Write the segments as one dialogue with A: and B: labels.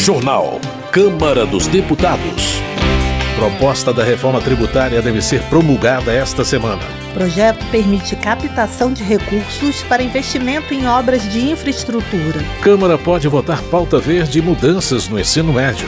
A: Jornal. Câmara dos Deputados. Proposta da reforma tributária deve ser promulgada esta semana.
B: Projeto permite captação de recursos para investimento em obras de infraestrutura.
A: Câmara pode votar pauta verde e mudanças no ensino médio.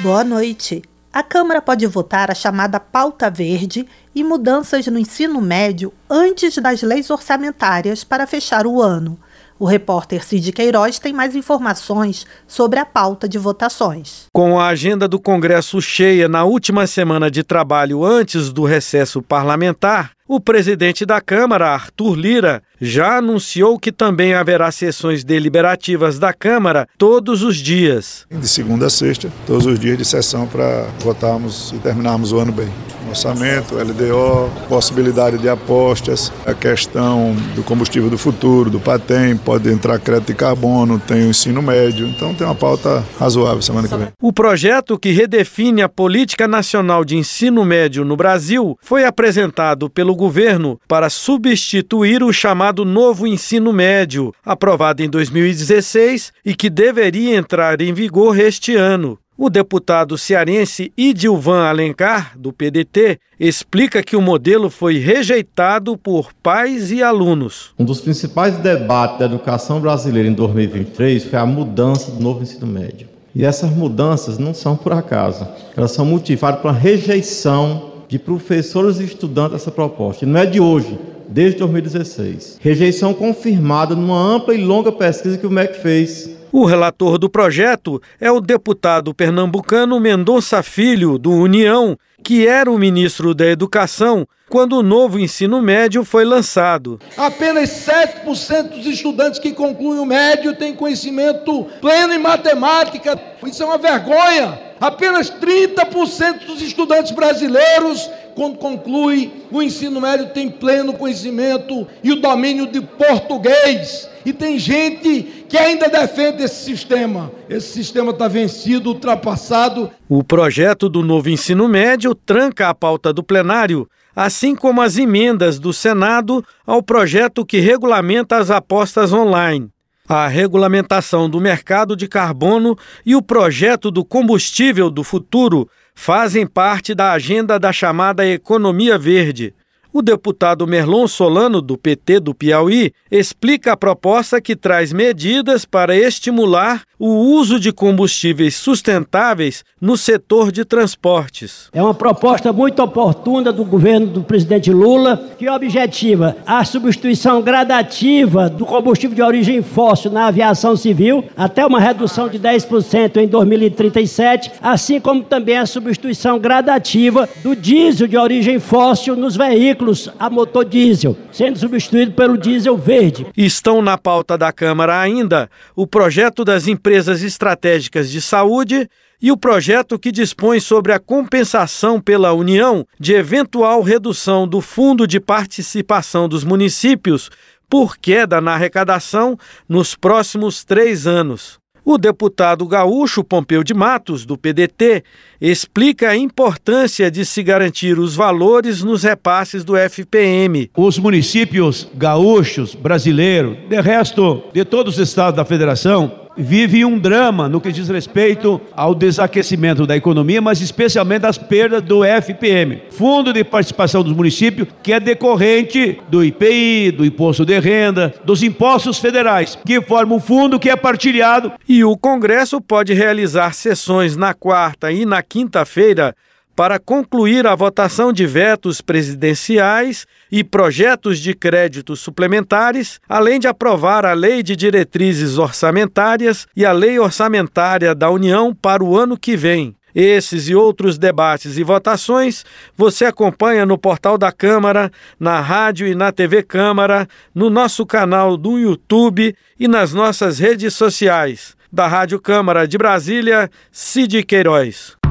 B: Boa noite. A Câmara pode votar a chamada pauta verde e mudanças no ensino médio antes das leis orçamentárias para fechar o ano. O repórter Cid Queiroz tem mais informações sobre a pauta de votações.
C: Com a agenda do Congresso cheia na última semana de trabalho antes do recesso parlamentar, o presidente da Câmara, Arthur Lira, já anunciou que também haverá sessões deliberativas da Câmara todos os dias.
D: De segunda a sexta, todos os dias de sessão para votarmos e terminarmos o ano bem. Orçamento, LDO, possibilidade de apostas, a questão do combustível do futuro, do PATEM, pode entrar crédito de carbono, tem o ensino médio, então tem uma pauta razoável semana que vem.
C: O projeto que redefine a política nacional de ensino médio no Brasil foi apresentado pelo governo para substituir o chamado Novo Ensino Médio, aprovado em 2016 e que deveria entrar em vigor este ano. O deputado cearense Idilvan Alencar, do PDT, explica que o modelo foi rejeitado por pais e alunos.
E: Um dos principais debates da educação brasileira em 2023 foi a mudança do novo ensino médio. E essas mudanças não são por acaso, elas são motivadas pela rejeição de professores e estudantes dessa proposta. Não é de hoje, desde 2016. Rejeição confirmada numa ampla e longa pesquisa que o MEC fez.
C: O relator do projeto é o deputado pernambucano Mendonça Filho, do União, que era o ministro da Educação quando o novo ensino médio foi lançado.
F: Apenas 7% dos estudantes que concluem o médio têm conhecimento pleno em matemática. Isso é uma vergonha. Apenas 30% dos estudantes brasileiros, quando concluem o ensino médio, têm pleno conhecimento e o domínio de português. E tem gente que ainda defende esse sistema. Esse sistema está vencido, ultrapassado.
C: O projeto do novo ensino médio tranca a pauta do plenário, assim como as emendas do Senado ao projeto que regulamenta as apostas online. A regulamentação do mercado de carbono e o projeto do combustível do futuro fazem parte da agenda da chamada economia verde. O deputado Merlon Solano, do PT do Piauí, explica a proposta que traz medidas para estimular o uso de combustíveis sustentáveis no setor de transportes.
G: É uma proposta muito oportuna do governo do presidente Lula, que objetiva a substituição gradativa do combustível de origem fóssil na aviação civil, até uma redução de 10% em 2037, assim como também a substituição gradativa do diesel de origem fóssil nos veículos veículos a motor diesel, sendo substituído pelo diesel verde.
C: Estão na pauta da Câmara ainda o projeto das empresas estratégicas de saúde e o projeto que dispõe sobre a compensação pela União de eventual redução do fundo de participação dos municípios por queda na arrecadação nos próximos três anos. O deputado gaúcho Pompeu de Matos, do PDT, explica a importância de se garantir os valores nos repasses do FPM.
H: Os municípios gaúchos brasileiros, de resto de todos os estados da federação, vive um drama no que diz respeito ao desaquecimento da economia, mas especialmente das perdas do FPM, Fundo de Participação dos Municípios, que é decorrente do IPI, do Imposto de Renda, dos impostos federais, que formam um fundo que é partilhado.
C: E o Congresso pode realizar sessões na quarta e na quinta-feira para concluir a votação de vetos presidenciais e projetos de créditos suplementares, além de aprovar a Lei de Diretrizes Orçamentárias e a Lei Orçamentária da União para o ano que vem. Esses e outros debates e votações você acompanha no portal da Câmara, na rádio e na TV Câmara, no nosso canal do YouTube e nas nossas redes sociais. Da Rádio Câmara de Brasília, Cid Queiroz.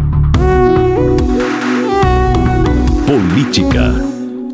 A: Política.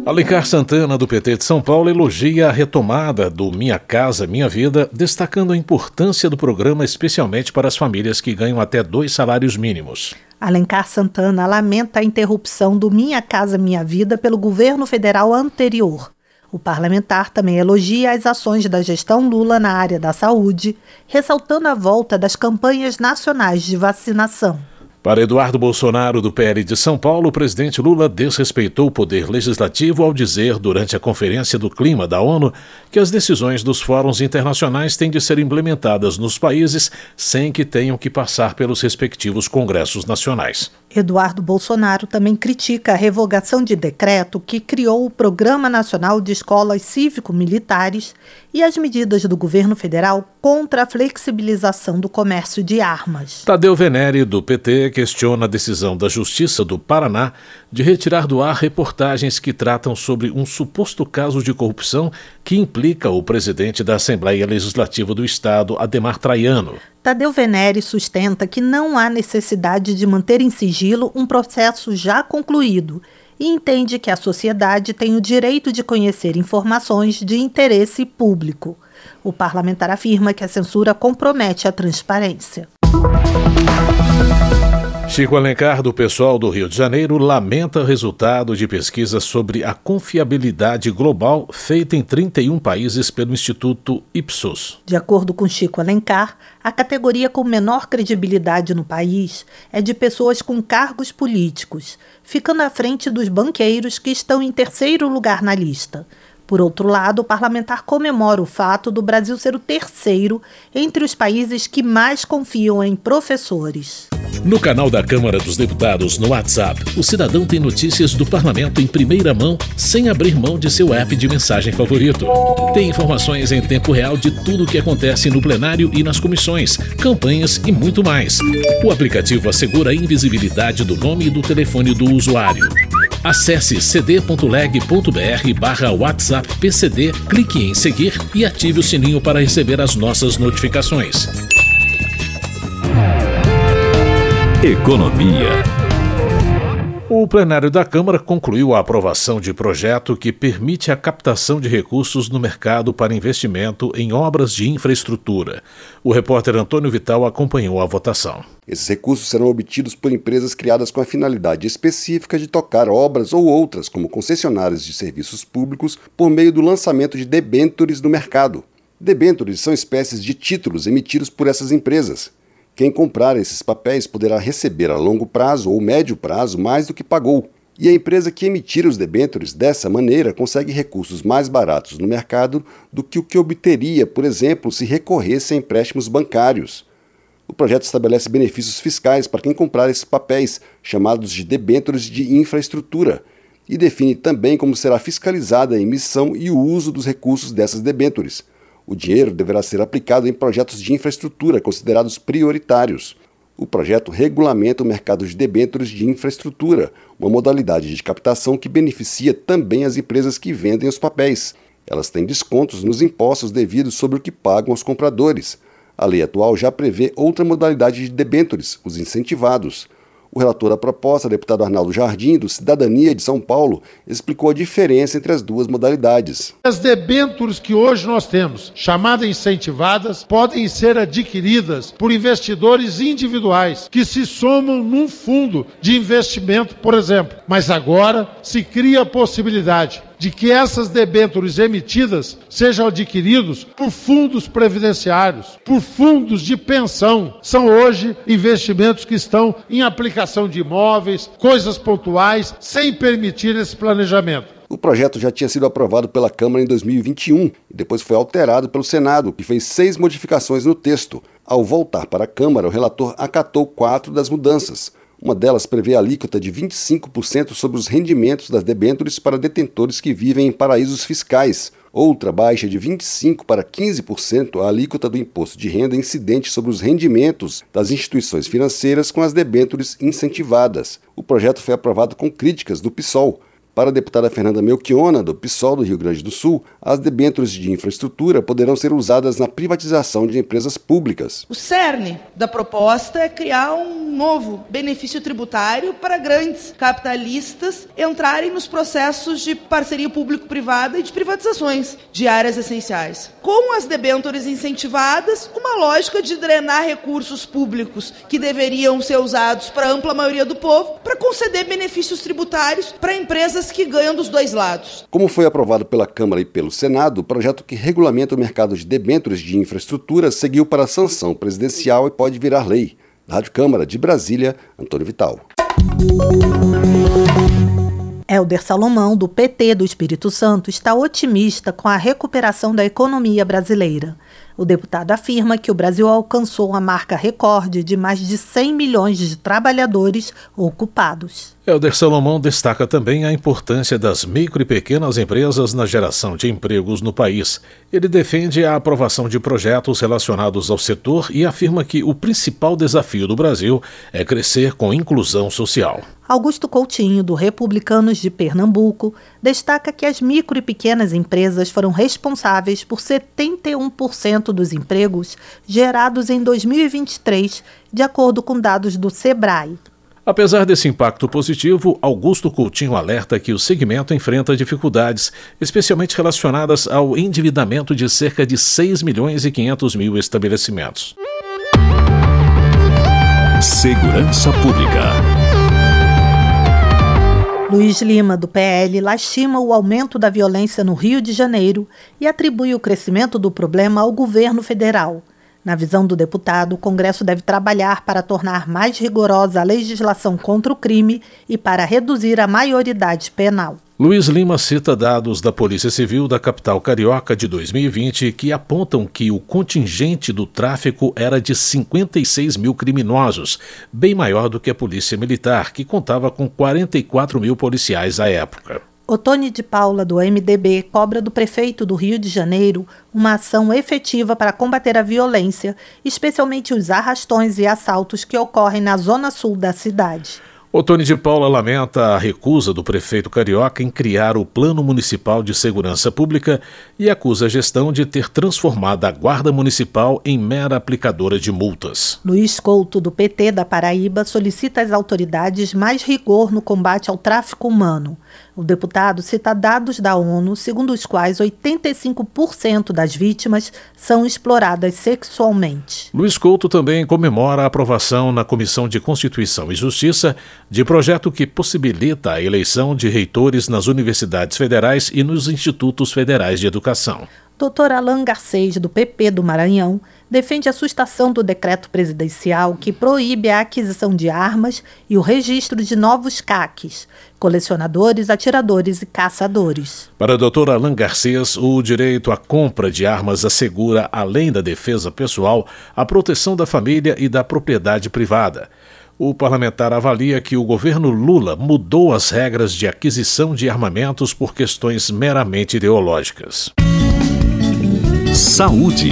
A: Alencar Santana, do PT de São Paulo, elogia a retomada do Minha Casa Minha Vida, destacando a importância do programa, especialmente para as famílias que ganham até dois salários mínimos.
B: Alencar Santana lamenta a interrupção do Minha Casa Minha Vida pelo governo federal anterior. O parlamentar também elogia as ações da gestão Lula na área da saúde, ressaltando a volta das campanhas nacionais de vacinação.
A: Para Eduardo Bolsonaro, do PL de São Paulo, o presidente Lula desrespeitou o poder legislativo ao dizer, durante a Conferência do Clima da ONU, que as decisões dos fóruns internacionais têm de ser implementadas nos países sem que tenham que passar pelos respectivos congressos nacionais.
B: Eduardo Bolsonaro também critica a revogação de decreto que criou o Programa Nacional de Escolas Cívico-Militares e as medidas do governo federal contra a flexibilização do comércio de armas.
A: Tadeu Venere, do PT, questiona a decisão da Justiça do Paraná de retirar do ar reportagens que tratam sobre um suposto caso de corrupção que implica o presidente da Assembleia Legislativa do Estado, Ademar Traiano.
B: Tadeu Venere sustenta que não há necessidade de manter em sigilo um processo já concluído e entende que a sociedade tem o direito de conhecer informações de interesse público. O parlamentar afirma que a censura compromete a transparência.
A: Chico Alencar, do pessoal do Rio de Janeiro, lamenta o resultado de pesquisa sobre a confiabilidade global feita em 31 países pelo Instituto Ipsos.
B: De acordo com Chico Alencar, a categoria com menor credibilidade no país é de pessoas com cargos políticos, ficando à frente dos banqueiros que estão em terceiro lugar na lista. Por outro lado, o parlamentar comemora o fato do Brasil ser o terceiro entre os países que mais confiam em professores.
A: No canal da Câmara dos Deputados no WhatsApp, o cidadão tem notícias do parlamento em primeira mão, sem abrir mão de seu app de mensagem favorito. Tem informações em tempo real de tudo o que acontece no plenário e nas comissões, campanhas e muito mais. O aplicativo assegura a invisibilidade do nome e do telefone do usuário. Acesse cd.leg.br barra WhatsApp PCD, clique em seguir e ative o sininho para receber as nossas notificações. Economia. O plenário da Câmara concluiu a aprovação de projeto que permite a captação de recursos no mercado para investimento em obras de infraestrutura. O repórter Antônio Vital acompanhou a votação.
I: Esses recursos serão obtidos por empresas criadas com a finalidade específica de tocar obras ou outras, como concessionárias de serviços públicos, por meio do lançamento de debêntures no mercado. Debêntures são espécies de títulos emitidos por essas empresas. Quem comprar esses papéis poderá receber a longo prazo ou médio prazo mais do que pagou. E a empresa que emitir os debêntures dessa maneira consegue recursos mais baratos no mercado do que o que obteria, por exemplo, se recorresse a empréstimos bancários. O projeto estabelece benefícios fiscais para quem comprar esses papéis, chamados de debêntures de infraestrutura, e define também como será fiscalizada a emissão e o uso dos recursos dessas debêntures. O dinheiro deverá ser aplicado em projetos de infraestrutura considerados prioritários. O projeto regulamenta o mercado de debêntures de infraestrutura, uma modalidade de captação que beneficia também as empresas que vendem os papéis. Elas têm descontos nos impostos devidos sobre o que pagam aos compradores. A lei atual já prevê outra modalidade de debêntures, os incentivados. O relator da proposta, deputado Arnaldo Jardim, do Cidadania de São Paulo, explicou a diferença entre as duas modalidades.
J: As debêntures que hoje nós temos, chamadas incentivadas, podem ser adquiridas por investidores individuais que se somam num fundo de investimento, por exemplo. Mas agora se cria a possibilidade de que essas debêntures emitidas sejam adquiridos por fundos previdenciários, por fundos de pensão. São hoje investimentos que estão em aplicação de imóveis, coisas pontuais, sem permitir esse planejamento.
I: O projeto já tinha sido aprovado pela Câmara em 2021 e depois foi alterado pelo Senado, que fez seis modificações no texto. Ao voltar para a Câmara, o relator acatou quatro das mudanças. Uma delas prevê a alíquota de 25% sobre os rendimentos das debêntures para detentores que vivem em paraísos fiscais. Outra baixa de 25% para 15% a alíquota do imposto de renda incidente sobre os rendimentos das instituições financeiras com as debêntures incentivadas. O projeto foi aprovado com críticas do PSOL, para a deputada Fernanda Melchiona, do PSOL do Rio Grande do Sul, as debêntures de infraestrutura poderão ser usadas na privatização de empresas públicas.
K: O cerne da proposta é criar um novo benefício tributário para grandes capitalistas entrarem nos processos de parceria público-privada e de privatizações de áreas essenciais. Com as debêntures incentivadas, uma lógica de drenar recursos públicos que deveriam ser usados para a ampla maioria do povo para conceder benefícios tributários para empresas que ganham dos dois lados.
I: Como foi aprovado pela Câmara e pelo Senado, o projeto que regulamenta o mercado de debêntures de infraestrutura seguiu para a sanção presidencial e pode virar lei. Rádio Câmara de Brasília, Antônio Vital.
B: Helder Salomão, do PT do Espírito Santo, está otimista com a recuperação da economia brasileira. O deputado afirma que o Brasil alcançou a marca recorde de mais de 100 milhões de trabalhadores ocupados.
A: Helder Salomão destaca também a importância das micro e pequenas empresas na geração de empregos no país. Ele defende a aprovação de projetos relacionados ao setor e afirma que o principal desafio do Brasil é crescer com inclusão social.
B: Augusto Coutinho, do Republicanos de Pernambuco, destaca que as micro e pequenas empresas foram responsáveis por 71% dos empregos gerados em 2023, de acordo com dados do Sebrae.
A: Apesar desse impacto positivo, Augusto Coutinho alerta que o segmento enfrenta dificuldades, especialmente relacionadas ao endividamento de cerca de 6 milhões e 500 mil estabelecimentos.
L: Segurança Pública.
B: Luiz Lima, do PL, lastima o aumento da violência no Rio de Janeiro e atribui o crescimento do problema ao governo federal. Na visão do deputado, o Congresso deve trabalhar para tornar mais rigorosa a legislação contra o crime e para reduzir a maioridade penal.
A: Luiz Lima cita dados da Polícia Civil da capital carioca de 2020 que apontam que o contingente do tráfico era de 56 mil criminosos, bem maior do que a Polícia Militar, que contava com 44 mil policiais à época.
B: Otone de Paula, do MDB, cobra do prefeito do Rio de Janeiro uma ação efetiva para combater a violência, especialmente os arrastões e assaltos que ocorrem na zona sul da cidade.
A: Otone de Paula lamenta a recusa do prefeito carioca em criar o Plano Municipal de Segurança Pública e acusa a gestão de ter transformado a Guarda Municipal em mera aplicadora de multas.
B: Luiz Couto, do PT da Paraíba, solicita às autoridades mais rigor no combate ao tráfico humano. O deputado cita dados da ONU, segundo os quais 85% das vítimas são exploradas sexualmente.
A: Luiz Couto também comemora a aprovação na Comissão de Constituição e Justiça de projeto que possibilita a eleição de reitores nas universidades federais e nos institutos federais de educação.
B: Dr. Alain Garcês, do PP do Maranhão, defende a sustação do decreto presidencial que proíbe a aquisição de armas e o registro de novos CACs, colecionadores, atiradores e caçadores.
A: Para o Dr. Alain Garcês, o direito à compra de armas assegura, além da defesa pessoal, a proteção da família e da propriedade privada. O parlamentar avalia que o governo Lula mudou as regras de aquisição de armamentos por questões meramente ideológicas.
L: Saúde.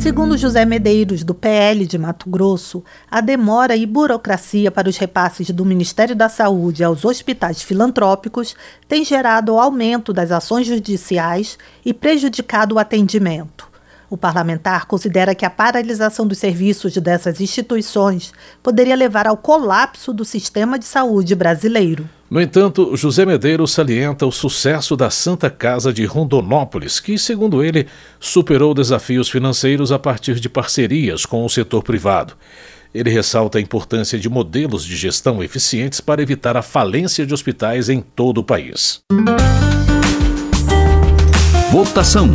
B: Segundo José Medeiros, do PL de Mato Grosso, a demora e burocracia para os repasses do Ministério da Saúde aos hospitais filantrópicos tem gerado aumento das ações judiciais e prejudicado o atendimento. O parlamentar considera que a paralisação dos serviços dessas instituições poderia levar ao colapso do sistema de saúde brasileiro.
A: No entanto, José Medeiros salienta o sucesso da Santa Casa de Rondonópolis, que, segundo ele, superou desafios financeiros a partir de parcerias com o setor privado. Ele ressalta a importância de modelos de gestão eficientes para evitar a falência de hospitais em todo o país.
L: Votação.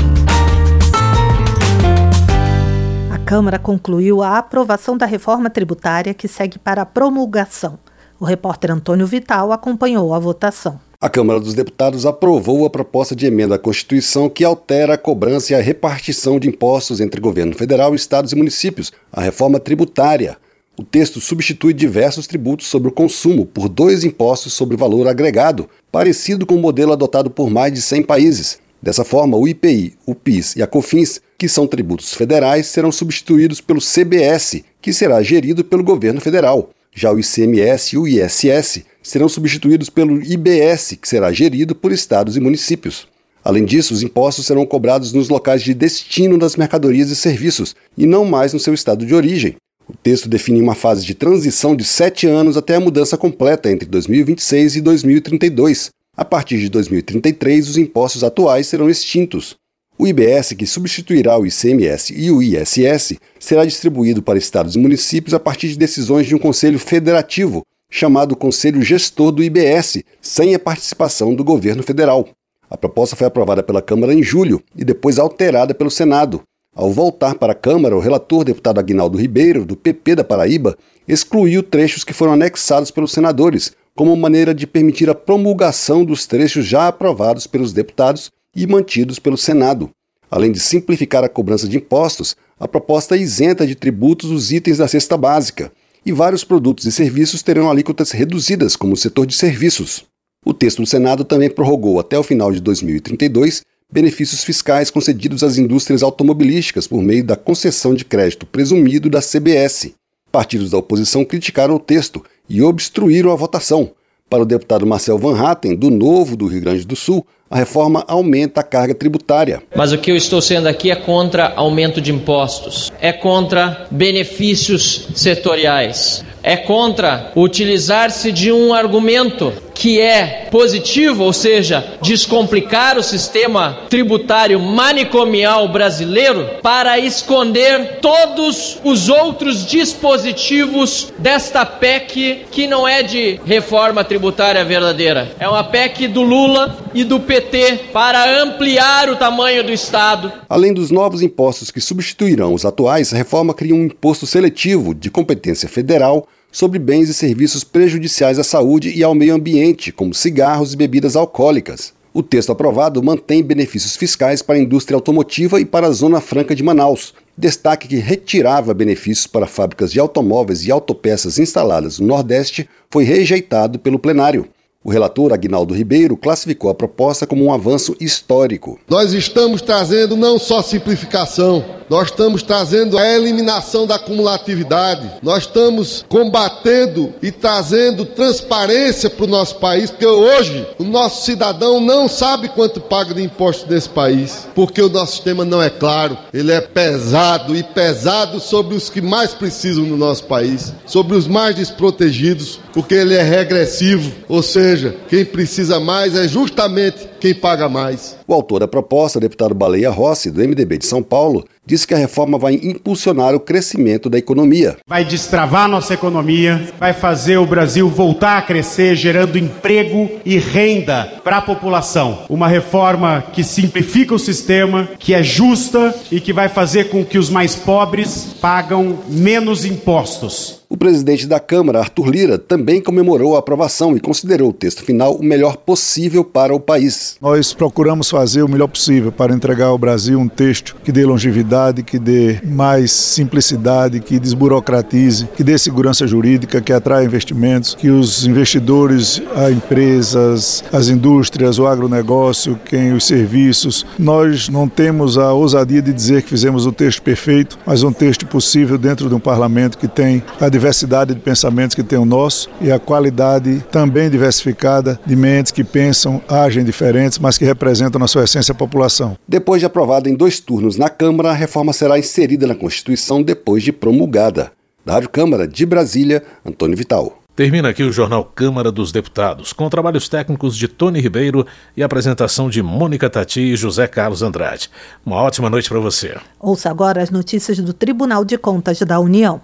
B: Câmara concluiu a aprovação da reforma tributária que segue para a promulgação. O repórter Antônio Vital acompanhou a votação.
I: A Câmara dos Deputados aprovou a proposta de emenda à Constituição que altera a cobrança e a repartição de impostos entre governo federal, estados e municípios, a reforma tributária. O texto substitui diversos tributos sobre o consumo por dois impostos sobre valor agregado, parecido com o modelo adotado por mais de 100 países. Dessa forma, o IPI, o PIS e a COFINS, que são tributos federais, serão substituídos pelo CBS, que será gerido pelo governo federal. Já o ICMS e o ISS serão substituídos pelo IBS, que será gerido por estados e municípios. Além disso, os impostos serão cobrados nos locais de destino das mercadorias e serviços, e não mais no seu estado de origem. O texto define uma fase de transição de sete anos até a mudança completa entre 2026 e 2032, a partir de 2033, os impostos atuais serão extintos. O IBS, que substituirá o ICMS e o ISS, será distribuído para estados e municípios a partir de decisões de um Conselho Federativo, chamado Conselho Gestor do IBS, sem a participação do governo federal. A proposta foi aprovada pela Câmara em julho e depois alterada pelo Senado. Ao voltar para a Câmara, o relator deputado Aguinaldo Ribeiro, do PP da Paraíba, excluiu trechos que foram anexados pelos senadores, como maneira de permitir a promulgação dos trechos já aprovados pelos deputados e mantidos pelo Senado. Além de simplificar a cobrança de impostos, a proposta isenta de tributos os itens da cesta básica, e vários produtos e serviços terão alíquotas reduzidas, como o setor de serviços. O texto do Senado também prorrogou até o final de 2032 benefícios fiscais concedidos às indústrias automobilísticas por meio da concessão de crédito presumido da CBS. Partidos da oposição criticaram o texto e obstruíram a votação. Para o deputado Marcel Van Hatten, do Novo do Rio Grande do Sul, a reforma aumenta a carga tributária.
M: Mas o que eu estou sendo aqui é contra aumento de impostos, é contra benefícios setoriais, é contra utilizar-se de um argumento que é positivo, ou seja, descomplicar o sistema tributário manicomial brasileiro para esconder todos os outros dispositivos desta PEC que não é de reforma tributária verdadeira. É uma PEC do Lula e do PT para ampliar o tamanho do Estado.
I: Além dos novos impostos que substituirão os atuais, a reforma cria um imposto seletivo de competência federal sobre bens e serviços prejudiciais à saúde e ao meio ambiente, como cigarros e bebidas alcoólicas. O texto aprovado mantém benefícios fiscais para a indústria automotiva e para a Zona Franca de Manaus. Destaque que retirava benefícios para fábricas de automóveis e autopeças instaladas no Nordeste foi rejeitado pelo plenário. O relator Aguinaldo Ribeiro classificou a proposta como um avanço histórico.
N: Nós estamos trazendo não só simplificação, nós estamos trazendo a eliminação da cumulatividade, nós estamos combatendo e trazendo transparência para o nosso país, porque hoje o nosso cidadão não sabe quanto paga de imposto nesse país, porque o nosso sistema não é claro, ele é pesado e pesado sobre os que mais precisam no nosso país, sobre os mais desprotegidos, porque ele é regressivo, ou seja, quem precisa mais é justamente quem paga mais.
I: O autor da proposta, deputado Baleia Rossi, do MDB de São Paulo, disse que a reforma vai impulsionar o crescimento da economia.
O: Vai destravar nossa economia, vai fazer o Brasil voltar a crescer, gerando emprego e renda para a população. Uma reforma que simplifica o sistema, que é justa e que vai fazer com que os mais pobres pagam menos impostos.
I: O presidente da Câmara, Arthur Lira, também comemorou a aprovação e considerou o texto final o melhor possível para o país.
D: Nós procuramos fazer o melhor possível para entregar ao Brasil um texto que dê longevidade, que dê mais simplicidade, que desburocratize, que dê segurança jurídica, que atraia investimentos, que os investidores, as empresas, as indústrias, o agronegócio, quem os serviços, nós não temos a ousadia de dizer que fizemos o texto perfeito, mas um texto possível dentro de um parlamento que tem a diversidade de pensamentos que tem o nosso e a qualidade também diversificada de mentes que pensam, agem diferentes, mas que representam na sua essência a população.
I: Depois de aprovada em dois turnos na Câmara, a reforma será inserida na Constituição depois de promulgada. Da Rádio Câmara de Brasília, Antônio Vital.
A: Termina aqui o Jornal Câmara dos Deputados, com trabalhos técnicos de Tony Ribeiro e apresentação de Mônica Tati e José Carlos Andrade. Uma ótima noite para você.
B: Ouça agora as notícias do Tribunal de Contas da União.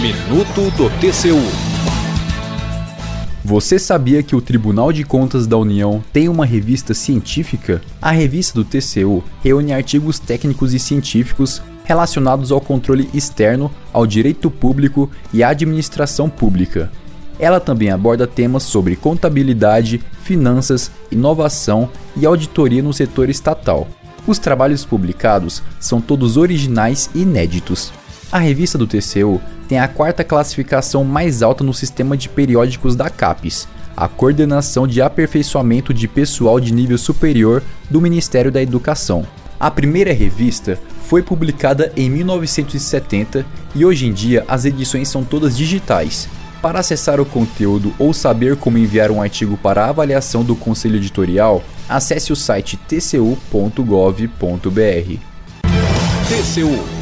L: Minuto do TCU.
P: Você sabia que o Tribunal de Contas da União tem uma revista científica? A revista do TCU reúne artigos técnicos e científicos relacionados ao controle externo, ao direito público e à administração pública. Ela também aborda temas sobre contabilidade, finanças, inovação e auditoria no setor estatal. Os trabalhos publicados são todos originais e inéditos. A revista do TCU tem a quarta classificação mais alta no sistema de periódicos da CAPES, a Coordenação de Aperfeiçoamento de Pessoal de Nível Superior do Ministério da Educação. A primeira revista foi publicada em 1970 e hoje em dia as edições são todas digitais. Para acessar o conteúdo ou saber como enviar um artigo para avaliação do conselho editorial, acesse o site tcu.gov.br.
L: TCU